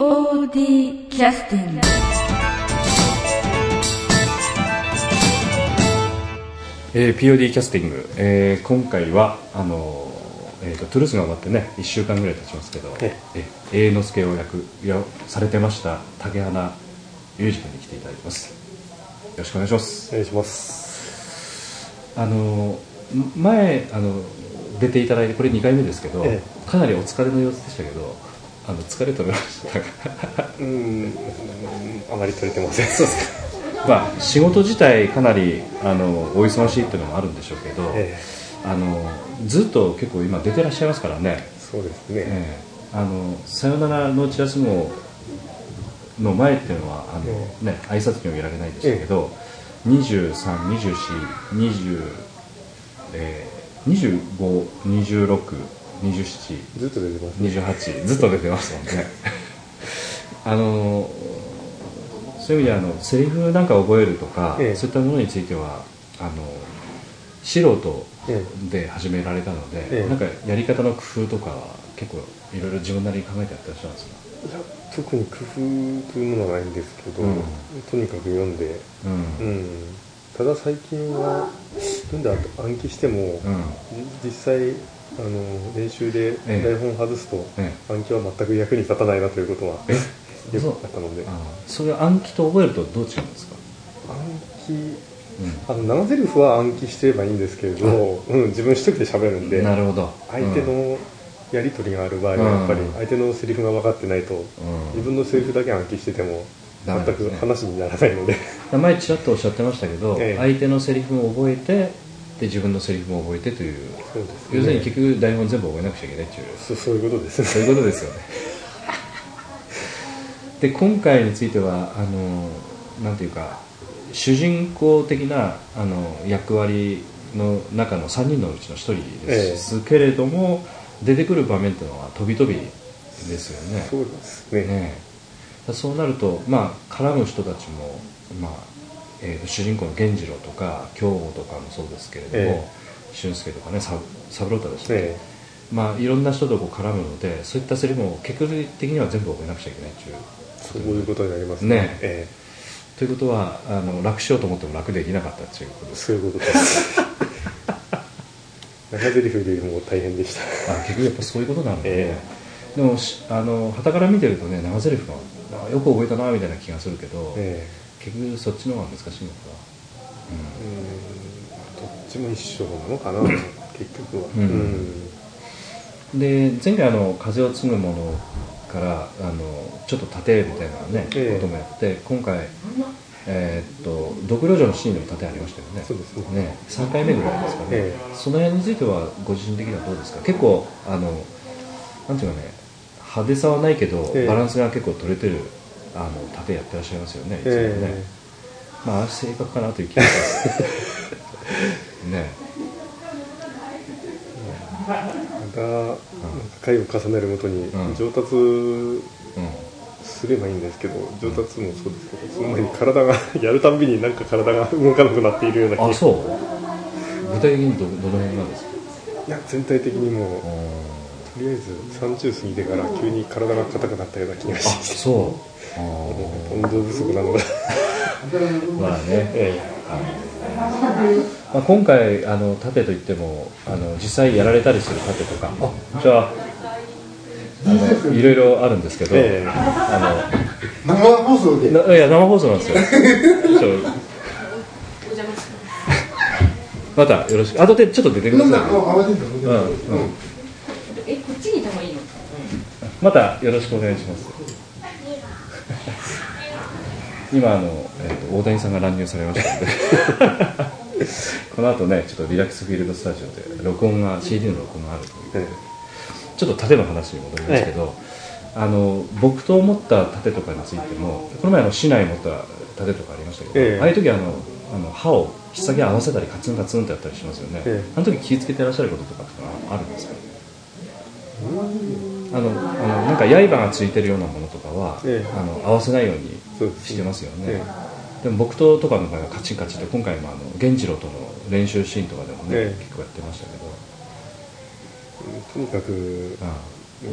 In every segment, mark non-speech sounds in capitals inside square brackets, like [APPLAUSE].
POD キャスティングえー POD キャスティング、えー今回はあのーえーとトゥルースが終わってね1週間ぐらい経ちますけどええ。永之助を役やされてました竹花裕二君に来ていただきます。よろしくお願いします。お願いします。あのー前あの出ていただいてこれ2回目ですけど、え。かなりお疲れの様子でしたけどあの疲れ取れましたかうーん。あまり取れてません。そうですか。まあ仕事自体かなりあのお忙しいっていうのもあるんでしょうけど、えあのずっと結構今出てらっしゃいますからね、えそうですね、ええ。あのさよならのチラシ号の前っていうのはあの、えね挨拶にもやられないでしたけど、23、24、20、えー、25、26、27、ずっと出てますね。28ずっと出てますもんね。[LAUGHS] あのそういう意味であのセリフなんか覚えるとか、ええ。そういったものについてはあの素人えで始められたので、ええ。なんかやり方の工夫とかは結構いろいろ自分なりに考えてやってらっしゃるんですか？いや特に工夫というものはないんですけど、うん。とにかく読んで、うん。うん、ただ最近は読んで暗記しても、うん。じ実際あの練習でええ。台本外すと、え暗記は全く役に立たないなということはえ？よそうくあったので。あそれ暗記と覚えるとどう違うんですか、暗記うあの生台詞は暗記してればいいんですけれど、うん、自分一人で喋るんでん、なるほど。相手のやり取りがある場合はやっぱりうん相手のセリフが分かってないと、うん。自分のセリフだけ暗記してても全く話にならないので。うん前ちらっとおっしゃってましたけど、[LAUGHS] ええ。相手のセリフも覚えてで自分のセリフも覚えてという。そうですね。要するに結局台本全部覚えなくちゃいけないっていう。そそういうことですね。そういうことですよね。で今回についてはあのなんていうか主人公的なあの役割の中の3人のうちの1人ですけれども、出てくる場面っていうのは飛び飛びですよね。そうですね。ねえ。そうなると、まあ、絡む人たちも、まあえーと主人公の源次郎とか京吾とかもそうですけれども、え俊介とかねさ三郎太ですね、えまあ、いろんな人とこう絡むのでそういったセリフも結局的には全部覚えなくちゃいけないっていう。そういうことになりますね。えということはあの楽しようと思っても楽できなかったっていうことですえそういうことです。[LAUGHS] 長台詞入れるのも大変でした。あ結局やっぱそういうことなので、えでもしあの傍から見てるとね長台詞があよく覚えたなみたいな気がするけど、え結局そっちの方が難しいのか。えうん。どっちも一緒なのかな [LAUGHS] 結局は。うん。な、で前回あの「風を継ぐもの」からあのちょっと盾みたいなね、ええ。こともやって今回えーっと「独領城のシーン」でも盾ありましたよね。そうですね。ね。3回目ぐらいですかね、え。その辺についてはご自身的にはどうですか？結構あのなんていうかね派手さはないけど、ええ。バランスが結構取れてるあの盾やってらっしゃいますよねいつもね、えまあ正確かなという気がします [LAUGHS] ね。またなんか回を重ねるごとにうん。上達うんすればいいんですけど上達もそうですけどその前に体がやるたんびになんか体が動かなくなっているような気が。あそう。具体的にどどの辺なんですか？いや全体的にもううんとりあえず30過ぎてから急に体が硬くなったような気があしてそう。あ運動不足なのがー [LAUGHS] まあね、[LAUGHS] えまあ、今回あの盾といってもあの実際やられたりする盾とか。じゃああのいろいろあるんですけど、ええ。あ生放送で。いや生放送なんですよ。ちょ [LAUGHS] またよろしく。後でちょっと出てください、あ慌てんだうんうん、え、こっちにいた方がいいのまたよろしくお願いします。今あの、えーと大谷さんが乱入されましたので。[LAUGHS] この後ねちょっとリラックスフィールドスタジオで録音が CD の録音があるというえちょっと盾の話に戻りますけど、あの木刀を持った盾とかについてもこの前あの市内持った盾とかありましたけど、ええ。ああいう時あのあの刃を引っ先合わせたりカツンカツンってやったりしますよね、ええ。あの時気をつけてらっしゃることとかってのはあるんですか？あのあのなんか刃がついてるようなものとかは、ええ。あの合わせないようにしてますよね、えでも木刀とかの場合はカチンカチンって今回もあの源次郎との練習シーンとかでもね、ええ。結構やってましたけど、とにかくあ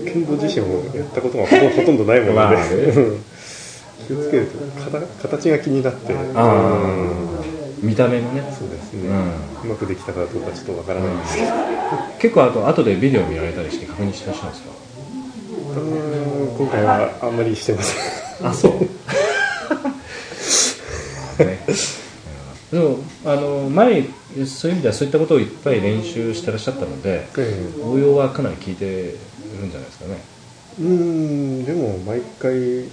剣道自身もやったことが [LAUGHS] ほとんどないもので、[LAUGHS] 気をつけると形形が気になって。見た目のね。そうですね、ううまくできたかどうかちょっとわからないんですけど、結構あと後でビデオ見られたりして確認してらっしゃるんですか？うん今回はあんまりしてません。あそう。ね。でもあの前そういう意味ではそういったことをいっぱい練習してらっしゃったのでええ。応用はかなり効いてるんじゃないですかね。うーんでも毎回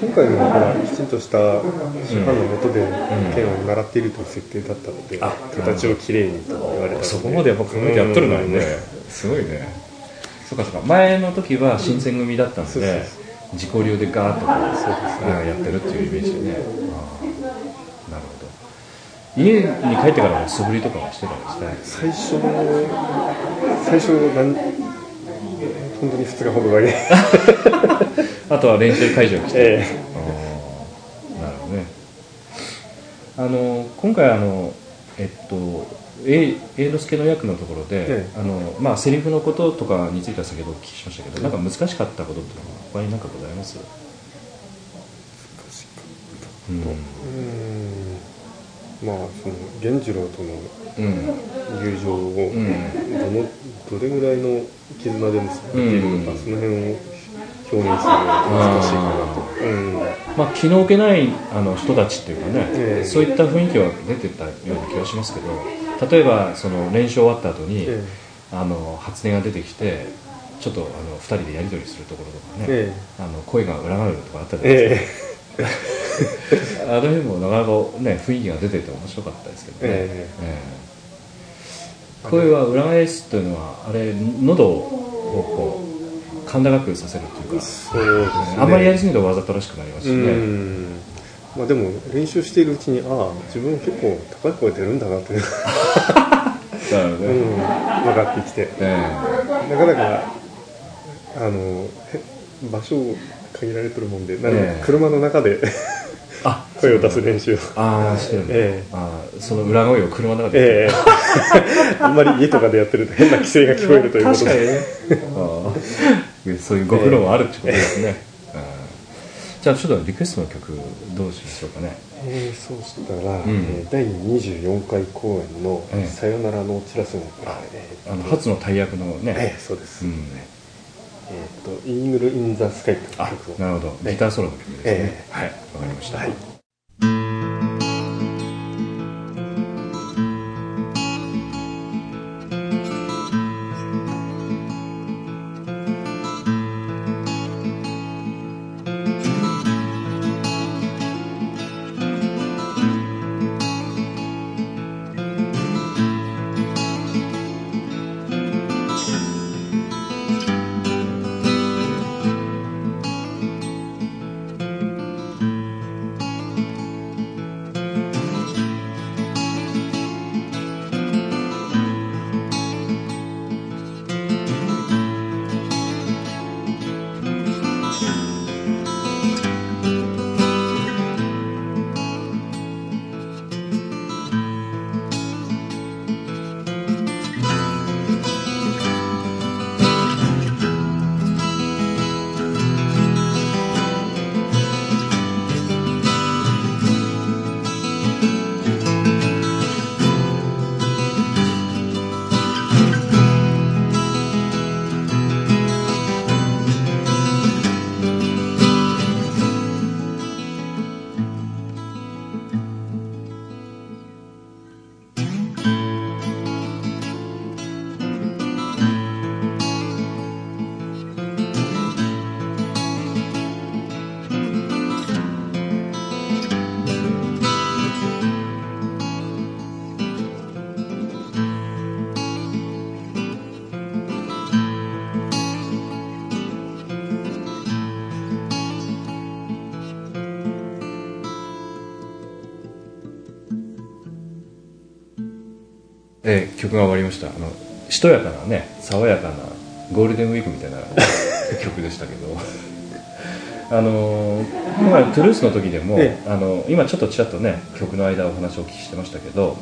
今回もほらきちんとした師範のもとで剣を習っているという設定だったので、あ形をきれいにと言われたので。そこまでやっぱ考えてやっとるのにねうん。すごいねそうかそうか。前の時は新選組だったのそうそうで自己流でガーッとこうそうですね。あやってるっていうイメージで。ねあーなるほど。家に帰ってからも素振りとかはしてたんですね最初の最初なん本当に2日ほどだけ [LAUGHS] あとは練習会場に来て、えあーなるほどね。あの今回あのえっとえ栄之助の役のところで、ええ。あのまあセリフのこととかについては先ほどお聞きしましたけど、なんか難しかったことっていうのは他に何かございます、うん。えうーん。まあその源次郎とのうん。友情をうん。どのどれぐらいの絆で結いるのか、うん。その辺を表現するのが難しいかなと、うん。まあ、気の置けないあの人たちっていうかね、ええ。そういった雰囲気は出てたような気がしますけど例えばその練習終わった後に、えあの初音が出てきてちょっとあの2人でやり取りするところとかね、えあの声が裏返るとかあったじゃないですえか、[LAUGHS] あの辺もなかなかね雰囲気が出てて面白かったですけどね、ええ。え声は裏返すというのはあれ喉をこう甲高くさせるというえか、そうですね。あんまりやりすぎるとわざとらしくなりますしうね、んまあでも練習しているうちにああ自分結構高い声出るんだなという、ね、うん、分かってきて。えなかなかあのへ場所を限られてるもんで車の中で声を出す練習を。ああしてるんだ、ええ。ああその裏声を車の中で。ええ。[LAUGHS] あんまり家とかでやってると変な規制が聞こえるということで。確かにね。ああそういうご苦労もあるってことですね、じゃあちょっとリクエストの曲どうしましょうかね。えーそうしたら、ん。えー第24回公演のええ「さよならのチラスの」えーあの初の大役のね、ええそうです、うん。えーと「イーグル・イン・ザ・スカイ」というあ曲を。なるほど。ギターソロの曲ですね、え。はいわかりました、はいえー曲が終わりました。あのしとやかなね爽やかなゴールデンウィークみたいな [LAUGHS] 曲でしたけど。[LAUGHS] あのー今回トゥルースの時でも、えあの今ちょっとちらっとね曲の間お話をお聞きしてましたけど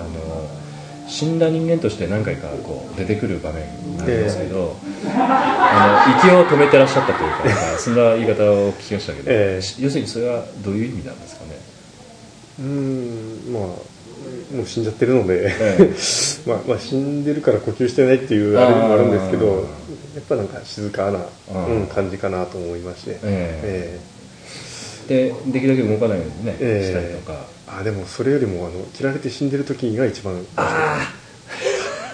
あのー死んだ人間として何回かこう出てくる場面なんですけど、あの息を止めてらっしゃったというかなんかそんな言い方を聞きましたけど、[LAUGHS] ええ。要するにそれはどういう意味なんですかね？うーんまあもう死んじゃってるので、え [LAUGHS] まあ、まあ死んでるから呼吸してないっていうあれもあるんですけどやっぱなんか静かな、うん、感じかなと思いまして、ええ。でできるだけ動かないようにね、ええ。したりとか。あーでもそれよりもあの切られて死んでる時が一番あ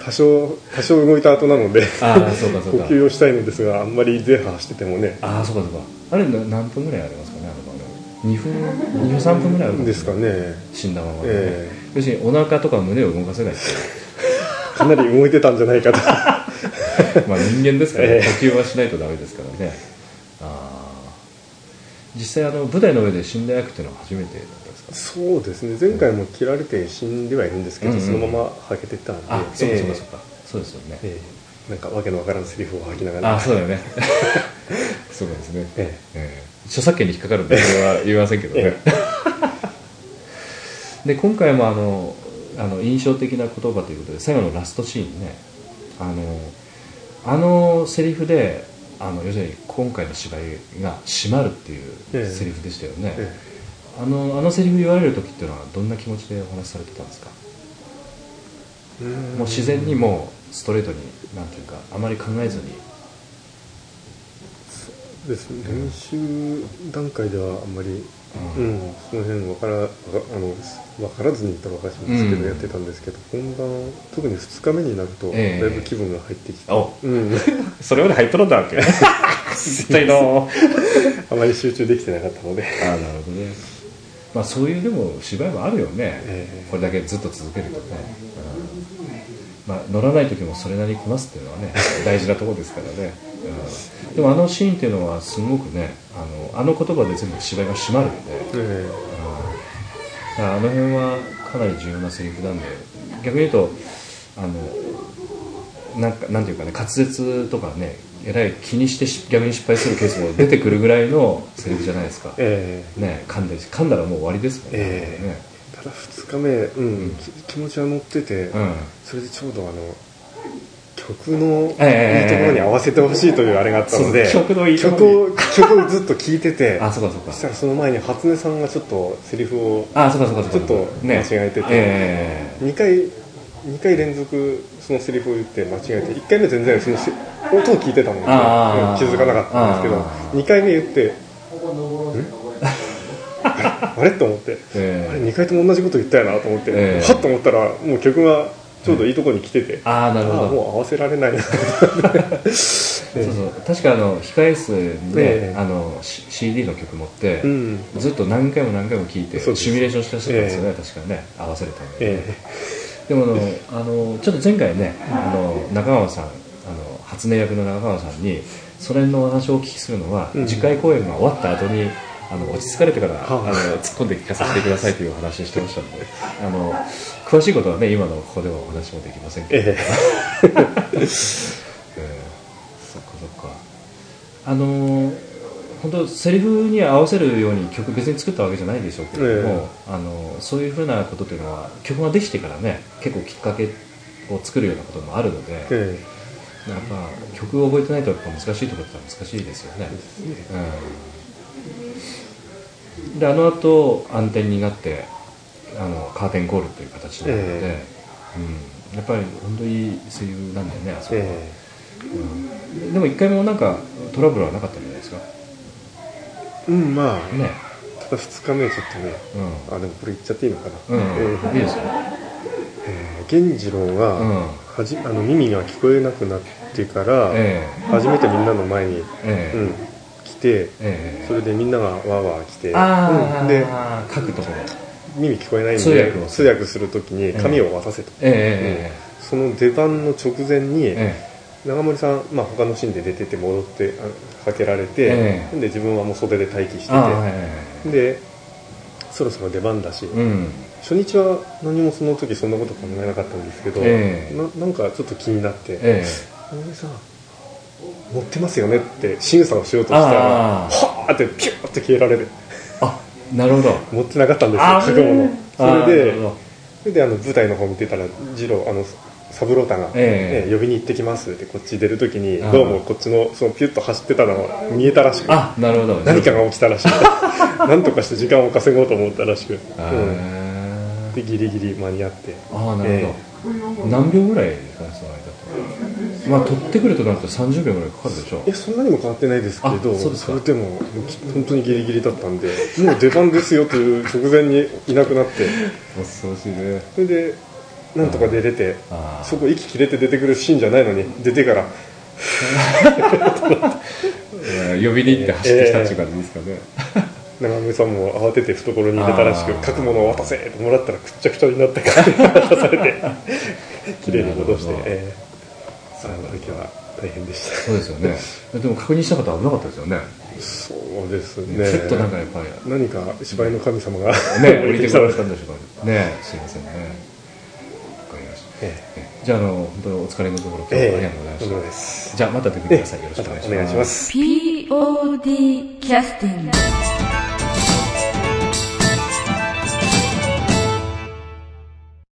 多少多少動いた後なのであああそうかそ呼うか。[LAUGHS] 吸をしたいのですがあんまりゼーハーしててもね。ああそうかそうか。あれな何分ぐらいありますかねあの2分2分3分ぐらいですかね。死んだままで、ね。え要するにお腹とか胸を動かせないかなり動いてたんじゃないかと。[LAUGHS] まあ人間ですから、ね。ええ。呼吸はしないとダメですからね。ああ実際あの舞台の上で死んだ役っていうのは初めてだったんですか？そうですね。前回も切られて死んではいるんですけど、うんうん。そのままはけてったんで。あそうかそうかえそうか、そうですよね、ええ。なんかわけのわからんセリフを吐きながら。あそうだよね。[LAUGHS] そうですね、え。ええ著作権に引っかかるんで [LAUGHS] それは言いませんけどね、[LAUGHS] で今回もあのあの印象的な言葉ということで最後のラストシーンねあのあのセリフであの要するに今回の芝居が締まるっていうええ。セリフでしたよね、えあのあのセリフ言われる時っていうのはどんな気持ちでお話しされてたんですか？えもう自然にもうストレートになんていうかあまり考えずにですね。練習段階ではあんまり、ううんんその辺わからあの分からずに言ったらおかしいんですけど、うん。やってたんですけど本番特に2日目になると、ええ。だいぶ気分が入ってきて、おうん、それまで入っとるんだわけ。絶対の。[LAUGHS] あまり集中できてなかったので、ああなるほどね。まあそういうでも芝居もあるよね、ええ。これだけずっと続けるとね、うん。まあ、乗らない時もそれなりにこなすっていうのはね大事なところですからね、うん、でもあのシーンっていうのはすごくねあのあの言葉で全部芝居が締まるんで、えだからあの辺はかなり重要なセリフなんで。逆に言うとあのなんかなんていうかね滑舌とかねえらい気にしてし逆に失敗するケースも出てくるぐらいのセリフじゃないですか、ええ。ね噛んで噛んだらもう終わりですもんね,、えただ2日目、うん。き気持ちは乗ってて、うん。それでちょうどあの曲のいいとこええろに合わせてほしいというあれがあったので、曲のいい曲ろを曲をずっと聴いてて [LAUGHS] あそうかそうか。そしたらその前に初音さんがちょっとセリフをあそうかそうかちょっと間違えててえ2回2回連続そのセリフを言って間違えて1回目全然そのせ音を聞いてたのにあー。気づかなかったんですけどあ2回目言ってん [LAUGHS] あれ？と思って。えあれ？2回とも同じこと言ったよなと思って、ええ。はっと思ったらもう曲がちょうどいいとこに来てて、ああなるほど。もう合わせられないな。[LAUGHS] そうそう。確かあの控え室で、ええ。あの CD の曲持って、うん。ずっと何回も何回も聴いてシミュレーションしてたんですよね、確かね。合わせるために、えでもあのあのちょっと前回ねあの中川さんあの初音役の中川さんにそれのお話をお聞きするのは、うん。次回公演が終わった後にあの落ち着かれてから、はああの突っ込んで聞かせてくださいというお話をしてましたのであの詳しいことはね今のここではお話もできませんけど、ええ。[LAUGHS] えーそっかそっか。あのー本当セリフに合わせるように曲別に作ったわけじゃないでしょうけれども、あのーそういうふうなことっていうのは曲ができてからね結構きっかけを作るようなこともあるので、えやっぱ曲を覚えてないとやっぱ難しいところって難しいですよね、うん、であの後暗転になってあのカーテンコールという形になるので、え。うん、やっぱり本当にいい声優なんだよねあそこは、えうん、でも一回もなんかトラブルはなかったんじゃないですか？えうんまあね。ただ2日目ちょっとね。うん。あでもこれ言っちゃっていいのかな、うん、えいいですよ、えー源次郎うん。がはじ、あの耳が聞こえなくなってから、え初めてみんなの前に、ええ。えうん、来てええ。それでみんながわーわー来て、うん。で書くところ。耳聞こえないんで通訳する。ときに紙を渡せと、えその出番の直前に、長森さん、まあ、他のシーンで出てて戻ってあかけられて、ええ。で自分はもう袖で待機してて、でそろそろ出番だし、うん。初日は何もその時そんなこと考えなかったんですけど、ええ。ななんかちょっと気になってえ「長森さん持ってますよね」って仕草をしようとしたらはーってピューって消えられる。あなるほど。持ってなかったんですよあー書くものそれでそれであの舞台の方見てたら次郎あの三郎太が、え呼びに行ってきます」ってこっち出る時にああどうもこっちのそのピュッと走ってたのが見えたらしくあなるほど。何かが起きたらしくなんとかして時間を稼ごうと思ったらしく、あうん、でギリギリ間に合って。あーなるほど、何秒ぐらいですかねその間と。まあ取ってくるとなると30秒ぐらいかかるでしょ。いやそんなにも変わってないですけどあそうですか。れでも本当にギリギリだったんでもう出番ですよという直前にいなくなって。恐ろしいね。それでなんとか出れてそこ息切れて出てくるシーンじゃないのに出てから。う [LAUGHS] ん呼びに行って走ってきたっていう感じですかね、[LAUGHS] 長梅さんも慌てて懐に入れたらしく書くものを渡せってもらったらくっちゃくちゃになってから渡されて綺麗に戻してえーあの時は大変でした。そうですよね。でも確認した方は危なかったですよね。そうですね。ちょっとなんかやっぱり。何か芝居の神様がね、降りてきた。らこられたんでしょうかね。すいませんね。わかりました。ええ。じゃあ、あの、本当にお疲れのところ、今日え。はありがとうございましです。た。じゃあ、また出てください。よろしくお願いします。またお願いします。POD キャスティング